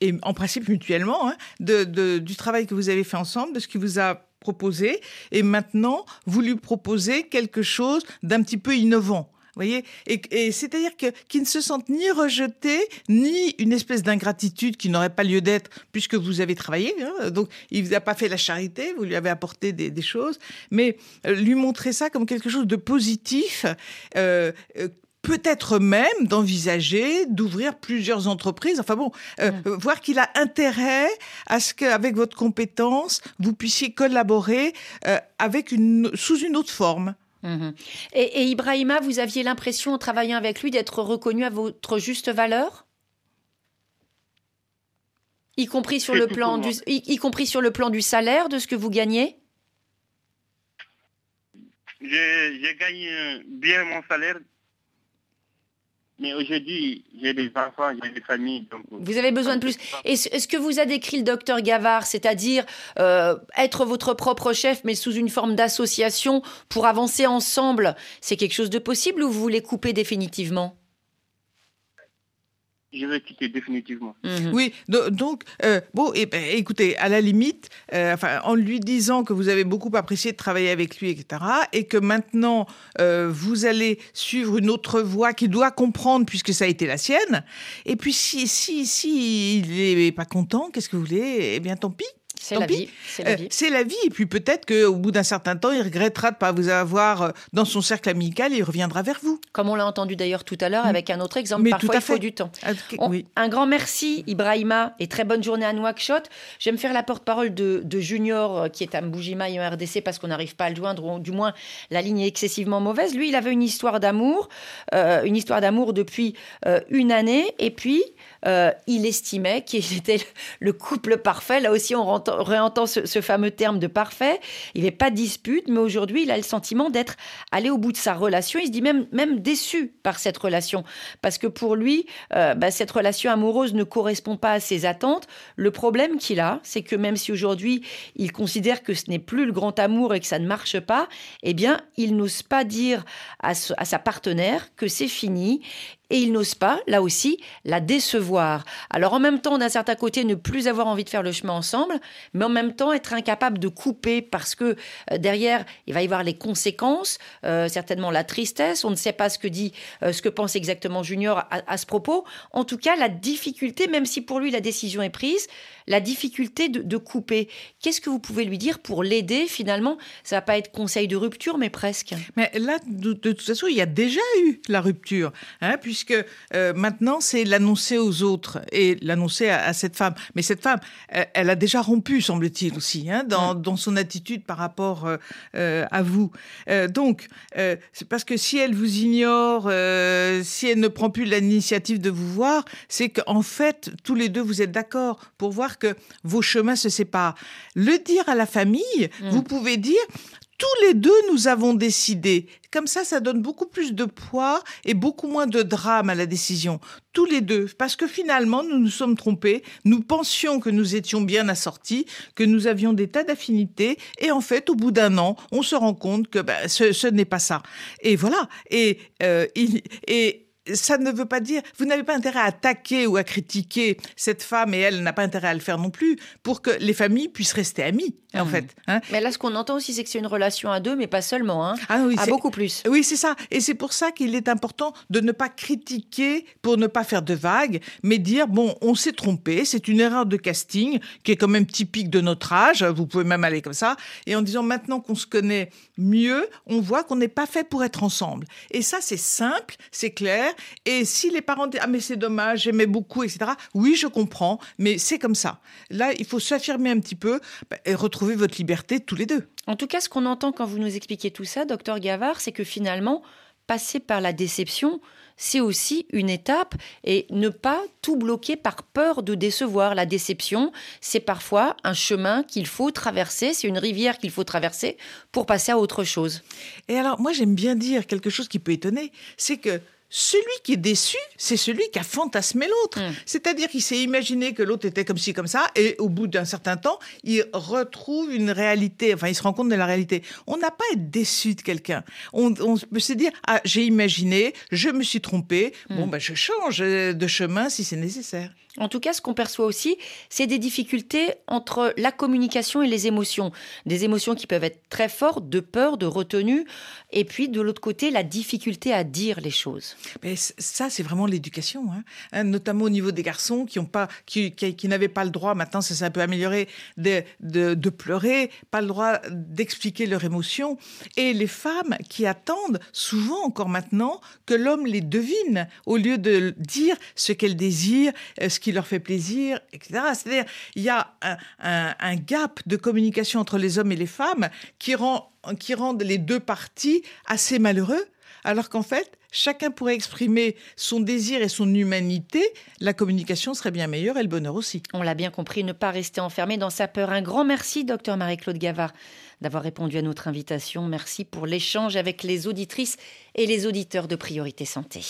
et en principe mutuellement hein, du travail que vous avez fait ensemble, de ce qui vous a et maintenant, vous lui proposez quelque chose d'un petit peu innovant. Voyez? Et, c'est-à-dire que qu'ils ne se sentent ni rejetés ni une espèce d'ingratitude qui n'aurait pas lieu d'être puisque vous avez travaillé. Hein. donc il vous a pas fait la charité, vous lui avez apporté des, choses, mais euh, lui montrer ça comme quelque chose de positif. Euh, euh peut-être même d'envisager d'ouvrir plusieurs entreprises. Enfin bon, euh, euh, voir qu'il a intérêt à ce qu'avec votre compétence, vous puissiez collaborer euh, avec une, sous une autre forme. Mhm. Et, Ibrahima, vous aviez l'impression, en travaillant avec lui, d'être reconnu à votre juste valeur? Y compris sur le plan du, y, compris sur le plan du salaire de ce que vous gagnez? J'ai gagné bien mon salaire mais aujourd'hui, j'ai des enfants, j'ai des familles. Donc... Vous avez besoin de plus. Est-ce que vous a décrit le docteur Gavard, c'est-à-dire euh, être votre propre chef, mais sous une forme d'association pour avancer ensemble C'est quelque chose de possible ou vous voulez couper définitivement? Je vais quitter définitivement. Mhm. Oui, donc, euh, bon, et, ben, écoutez, à la limite, euh, enfin, en lui disant que vous avez beaucoup apprécié de travailler avec lui, etc., et que maintenant, euh, vous allez suivre une autre voie qu'il doit comprendre puisque ça a été la sienne, et puis si, si, si il n'est pas content, qu'est-ce que vous voulez? Eh bien, tant pis. C'est la, vie. C'est la, vie. c'est la vie. Et puis peut-être qu'au bout d'un certain temps, il regrettera de ne pas vous avoir euh, dans son cercle amical et il reviendra vers vous. Comme on l'a entendu d'ailleurs tout à l'heure mm. avec un autre exemple. Mais Parfois, il faut du temps. Ah, un grand merci, Ibrahima, et très bonne journée à Nouakchott. Je vais me faire la porte-parole de, Junior, euh, qui est à Mboujima et en RDC, parce qu'on n'arrive pas à le joindre, ou du moins la ligne est excessivement mauvaise. Lui, il avait une histoire d'amour, euh, une histoire d'amour depuis une année, et puis euh, il estimait qu'il était le couple parfait. Là aussi, on réentend ce, fameux terme de parfait. Il avait pas dispute, mais aujourd'hui, il a le sentiment d'être allé au bout de sa relation. Il se dit même, même déçu par cette relation. Parce que pour lui, euh, bah, cette relation amoureuse ne correspond pas à ses attentes. Le problème qu'il a, c'est que même si aujourd'hui, il considère que ce n'est plus le grand amour et que ça ne marche pas, eh bien, il n'ose pas dire à sa partenaire que c'est fini et il n'ose pas, là aussi, la décevoir. Alors en même temps, d'un certain côté, ne plus avoir envie de faire le chemin ensemble, mais en même temps être incapable de couper parce que euh, derrière, il va y avoir les conséquences, euh, certainement la tristesse, on ne sait pas ce que dit, euh, ce que pense exactement Junior à, ce propos. En tout cas, la difficulté, même si pour lui la décision est prise, la difficulté de, couper. Qu'est-ce que vous pouvez lui dire pour l'aider finalement? Ça va pas être conseil de rupture, mais presque. Mais là, de, toute façon, il y a déjà eu la rupture, hein, puisque euh, maintenant, c'est l'annoncer aux autres et l'annoncer à, cette femme. Mais cette femme, elle, a déjà rompu, semble-t-il aussi, hein, dans, dans, son attitude par rapport euh, euh, à vous. donc, c'est parce que si elle vous ignore, si elle ne prend plus l'initiative de vous voir, c'est qu'en fait, tous les deux, vous êtes d'accord pour voir que vos chemins se séparent. Le dire à la famille, mm. vous pouvez dire, tous les deux, nous avons décidé. Comme ça, ça donne beaucoup plus de poids et beaucoup moins de drame à la décision. Tous les deux. Parce que finalement, nous nous sommes trompés. Nous pensions que nous étions bien assortis, que nous avions des tas d'affinités. Et en fait, au bout d'un an, on se rend compte que ben, ce, n'est pas ça. Et voilà. Et, euh, et ça ne veut pas dire, vous n'avez pas intérêt à attaquer ou à critiquer cette femme et elle n'a pas intérêt à le faire non plus pour que les familles puissent rester amies, en mmh. fait. Hein. Mais là, ce qu'on entend aussi, c'est que c'est une relation à deux, mais pas seulement, hein, ah oui, à beaucoup plus. Oui, c'est ça. Et c'est pour ça qu'il est important de ne pas critiquer pour ne pas faire de vagues, mais dire, bon, on s'est trompé, c'est une erreur de casting qui est quand même typique de notre âge, vous pouvez même aller comme ça, et en disant, maintenant qu'on se connaît mieux, on voit qu'on n'est pas fait pour être ensemble. Et ça, c'est simple, c'est clair, et si les parents disent Ah, mais c'est dommage, j'aimais beaucoup, etc. Oui, je comprends, mais c'est comme ça. Là, il faut s'affirmer un petit peu bah, et retrouver votre liberté tous les deux. En tout cas, ce qu'on entend quand vous nous expliquez tout ça, docteur Gavard, c'est que finalement, passer par la déception, c'est aussi une étape et ne pas tout bloquer par peur de décevoir. La déception, c'est parfois un chemin qu'il faut traverser, c'est une rivière qu'il faut traverser pour passer à autre chose. Et alors, moi, j'aime bien dire quelque chose qui peut étonner, c'est que celui qui est déçu, c'est celui qui a fantasmé l'autre. Hmm. C'est-à-dire qu'il s'est imaginé que l'autre était comme ci, comme ça, et au bout d'un certain temps, il retrouve une réalité, enfin, il se rend compte de la réalité. On n'a pas à être déçu de quelqu'un. On, peut se dire, ah, j'ai imaginé, je me suis trompé, bon, hmm. ben, je change de chemin si c'est nécessaire. En tout cas, ce qu'on perçoit aussi, c'est des difficultés entre la communication et les émotions. Des émotions qui peuvent être très fortes, de peur, de retenue, et puis de l'autre côté, la difficulté à dire les choses. Ça, c'est vraiment l'éducation, hein. Hein, notamment au niveau des garçons qui n'avaient pas le droit, maintenant ça s'est un peu amélioré, de, de, pleurer, pas le droit d'expliquer leurs émotions, et les femmes qui attendent souvent encore maintenant que l'homme les devine au lieu de dire ce qu'elles désirent, euh, ce qui leur fait plaisir, etc. C'est-à-dire, il y a un, gap de communication entre les hommes et les femmes qui rend, qui rendent les deux parties assez malheureux, alors qu'en fait, chacun pourrait exprimer son désir et son humanité, la communication serait bien meilleure et le bonheur aussi. On l'a bien compris, ne pas rester enfermé dans sa peur. Un grand merci, docteur Marie-Claude Gavard, d'avoir répondu à notre invitation. Merci pour l'échange avec les auditrices et les auditeurs de Priorité Santé.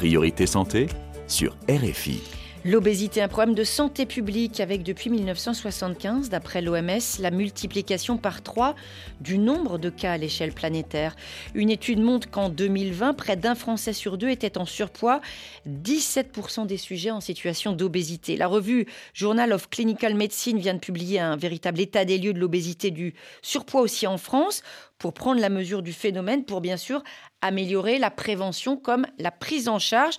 Priorité santé sur RFI. L'obésité, un problème de santé publique avec depuis 1975, d'après l'OMS, la multiplication par trois du nombre de cas à l'échelle planétaire. Une étude montre qu'en 2020, près d'un Français sur deux était en surpoids, 17% des sujets en situation d'obésité. La revue Journal of Clinical Medicine vient de publier un véritable état des lieux de l'obésité du surpoids aussi en France pour prendre la mesure du phénomène, pour bien sûr améliorer la prévention comme la prise en charge.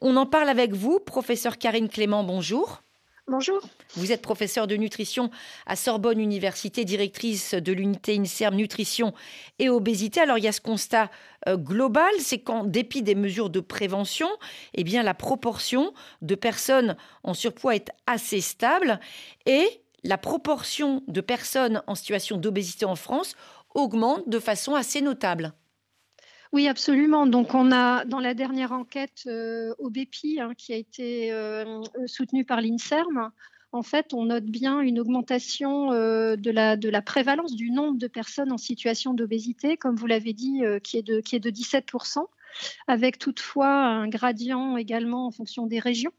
On en parle avec vous, professeur Karine Clément, bonjour. Bonjour. Vous êtes professeur de nutrition à Sorbonne Université, directrice de l'unité INSERM Nutrition et Obésité. Alors il y a ce constat euh, global, c'est qu'en dépit des mesures de prévention, eh bien la proportion de personnes en surpoids est assez stable et la proportion de personnes en situation d'obésité en France augmente de façon assez notable. Oui, absolument. Donc, on a dans la dernière enquête euh, au BEPI, hein, qui a été euh, soutenue par l'INSERM, en fait, on note bien une augmentation euh, de, la, de la prévalence du nombre de personnes en situation d'obésité, comme vous l'avez dit, qui, est de, qui est de 17%, avec toutefois un gradient également en fonction des régions.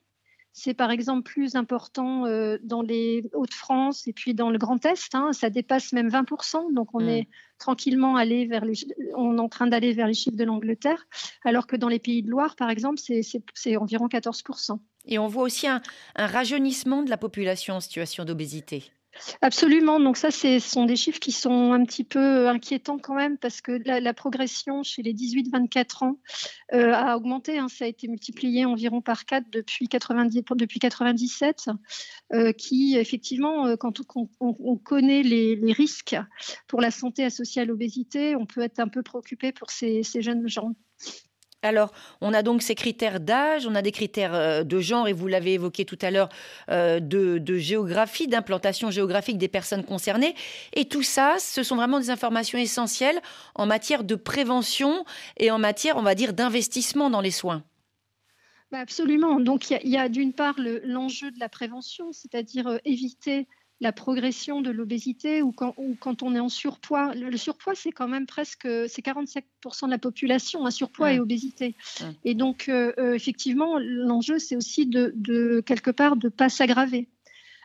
C'est par exemple plus important euh, dans les Hauts-de-France et puis dans le Grand Est. Hein, ça dépasse même 20%. Donc on hmm. est tranquillement allé vers les, on est en train d'aller vers les chiffres de l'Angleterre, alors que dans les pays de Loire, par exemple, c'est environ 14%. Et on voit aussi un, rajeunissement de la population en situation d'obésité. Absolument. Donc ça, ce sont des chiffres qui sont un petit peu inquiétants quand même parce que la, progression chez les 18-24 ans euh, a augmenté. Hein. Ça a été multiplié environ par 4 depuis, 90, depuis 97, euh, qui effectivement, euh, quand on, connaît les, risques pour la santé associée à l'obésité, on peut être un peu préoccupé pour ces jeunes gens. Alors, on a donc ces critères d'âge, on a des critères euh, de genre, et vous l'avez évoqué tout à l'heure, euh, de, géographie, d'implantation géographique des personnes concernées. Et tout ça, ce sont vraiment des informations essentielles en matière de prévention et en matière, on va dire, d'investissement dans les soins. Bah, absolument. Donc, il y a, d'une part l'enjeu de la prévention, c'est-à-dire euh, éviter la progression de l'obésité ou quand, on est en surpoids. Le, surpoids, c'est quand même presque c'est 47% de la population, un surpoids et obésité. Et donc, euh, euh, effectivement, l'enjeu, c'est aussi de, quelque part de ne pas s'aggraver.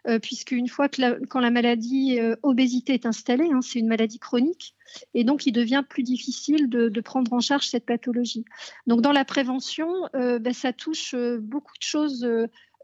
Euh, puisque une fois que quand la maladie obésité est installée, hein, c'est une maladie chronique, et donc il devient plus difficile de, prendre en charge cette pathologie. Donc dans la prévention, ben, ça touche beaucoup de choses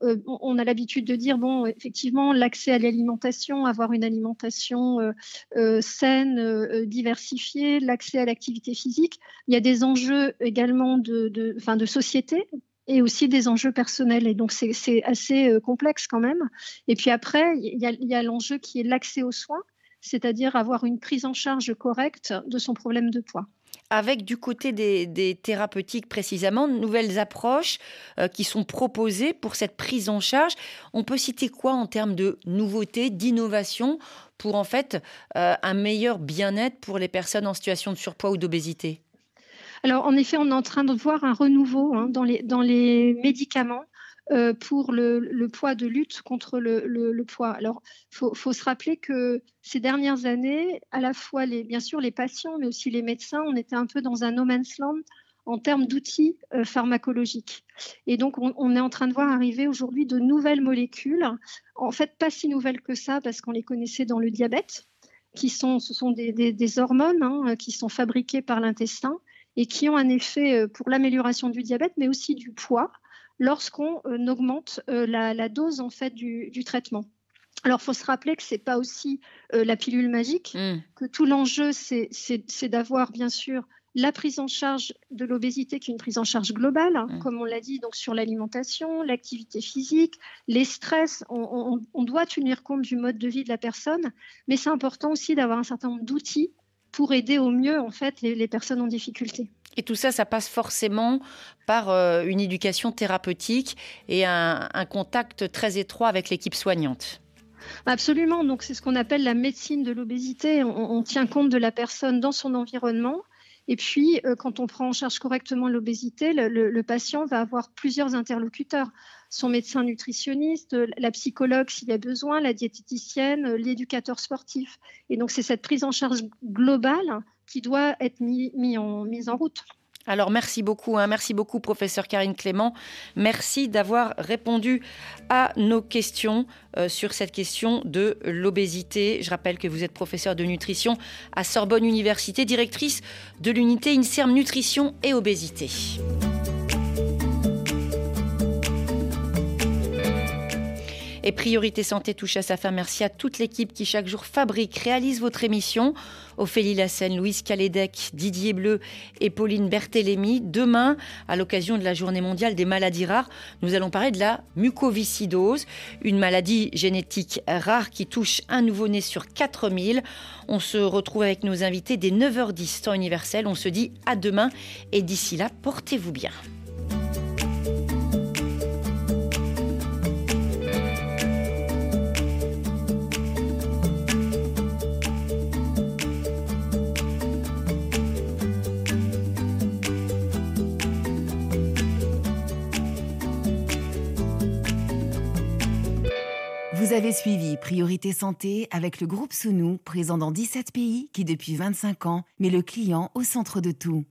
euh, on a l'habitude de dire, bon, effectivement, l'accès à l'alimentation, avoir une alimentation euh, euh, saine, diversifiée, l'accès à l'activité physique. Il y a des enjeux également de, de société et aussi des enjeux personnels. Et donc, c'est assez complexe quand même. Et puis après, il y a l'enjeu qui est l'accès aux soins, c'est-à-dire avoir une prise en charge correcte de son problème de poids avec du côté des, thérapeutiques précisément, de nouvelles approches euh, qui sont proposées pour cette prise en charge. On peut citer quoi en termes de nouveautés, d'innovation pour en fait euh, un meilleur bien-être pour les personnes en situation de surpoids ou d'obésité? Alors, en effet, on est en train de voir un renouveau hein, dans, les, dans les médicaments. Euh, pour le, poids de lutte contre le, poids. Alors, il faut, se rappeler que ces dernières années, à la fois, bien sûr, les patients, mais aussi les médecins, on était un peu dans un no man's land en termes d'outils euh, pharmacologiques. Et donc, on, est en train de voir arriver aujourd'hui de nouvelles molécules, en fait, pas si nouvelles que ça, parce qu'on les connaissait dans le diabète, qui sont, ce sont des, hormones hein, qui sont fabriquées par l'intestin et qui ont un effet euh, pour l'amélioration du diabète, mais aussi du poids lorsqu'on euh, augmente euh, la, dose en fait du, traitement. Alors, il faut se rappeler que ce n'est pas aussi euh, la pilule magique, mm. que tout l'enjeu, c'est d'avoir, bien sûr, la prise en charge de l'obésité, qui est une prise en charge globale, hein, mm. comme on l'a dit, donc sur l'alimentation, l'activité physique, les stress. On, doit tenir compte du mode de vie de la personne, mais c'est important aussi d'avoir un certain nombre d'outils pour aider au mieux, en fait, les personnes en difficulté. Et tout ça, ça passe forcément par euh, une éducation thérapeutique et un, contact très étroit avec l'équipe soignante. Absolument. Donc, c'est ce qu'on appelle la médecine de l'obésité. On, tient compte de la personne dans son environnement. Et puis, euh, quand on prend en charge correctement l'obésité, le, patient va avoir plusieurs interlocuteurs. Son médecin nutritionniste, la psychologue s'il y a besoin, la diététicienne, l'éducateur sportif. Et donc, c'est cette prise en charge globale qui doit être mise en route. Alors merci beaucoup, hein. merci beaucoup professeur Karine Clément. Merci d'avoir répondu à nos questions euh, sur cette question de l'obésité. Je rappelle que vous êtes professeur de nutrition à Sorbonne Université, directrice de l'unité INSERM Nutrition et Obésité. Et Priorité Santé touche à sa fin. Merci à toute l'équipe qui chaque jour fabrique, réalise votre émission. Ophélie Lassène, Louise Calédec, Didier Bleu et Pauline Berthélémy. Demain, à l'occasion de la Journée mondiale des maladies rares, nous allons parler de la mucoviscidose, une maladie génétique rare qui touche un nouveau-né sur 4000. On se retrouve avec nos invités dès 9h10 temps universel. On se dit à demain et d'ici là, portez-vous bien. Vous avez suivi Priorité Santé avec le groupe Sounou, présent dans 17 pays qui depuis 25 ans met le client au centre de tout.